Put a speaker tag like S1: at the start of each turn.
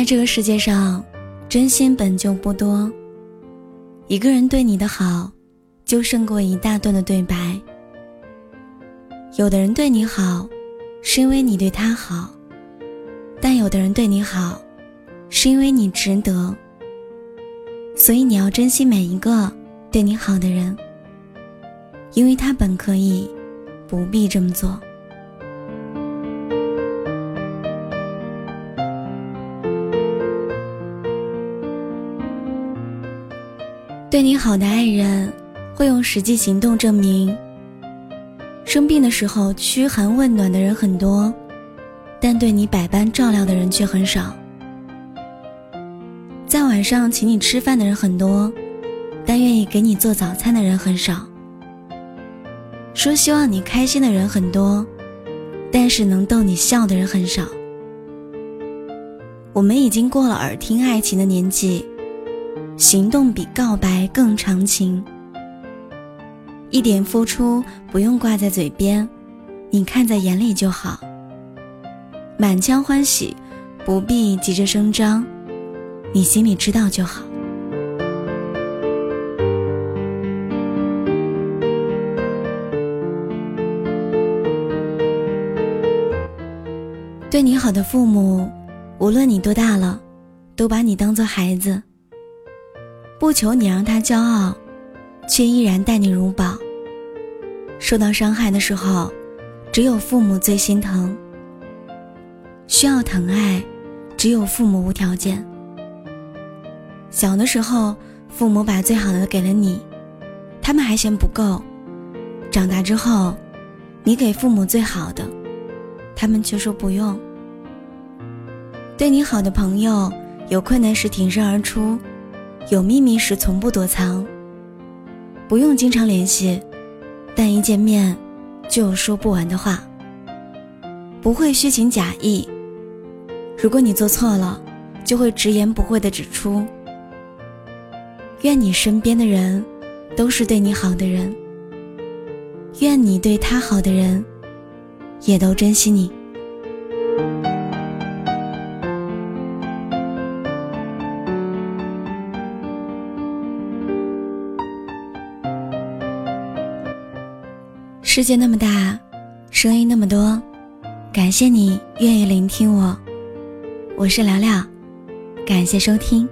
S1: 在这个世界上，真心本就不多。一个人对你的好，就胜过一大段的对白。有的人对你好，是因为你对他好；但有的人对你好，是因为你值得。所以你要珍惜每一个对你好的人，因为他本可以不必这么做。对你好的爱人，会用实际行动证明。生病的时候嘘寒问暖的人很多，但对你百般照料的人却很少。在晚上请你吃饭的人很多，但愿意给你做早餐的人很少。说希望你开心的人很多，但是能逗你笑的人很少。我们已经过了耳听爱情的年纪。行动比告白更长情，一点付出不用挂在嘴边，你看在眼里就好。满腔欢喜不必急着声张，你心里知道就好。对你好的父母，无论你多大了，都把你当做孩子。不求你让他骄傲，却依然待你如宝。受到伤害的时候，只有父母最心疼。需要疼爱，只有父母无条件。小的时候，父母把最好的给了你，他们还嫌不够；长大之后，你给父母最好的，他们却说不用。对你好的朋友，有困难时挺身而出。有秘密时从不躲藏，不用经常联系，但一见面就有说不完的话。不会虚情假意，如果你做错了，就会直言不讳的指出。愿你身边的人都是对你好的人，愿你对他好的人也都珍惜你。世界那么大，声音那么多，感谢你愿意聆听我，我是聊聊，感谢收听。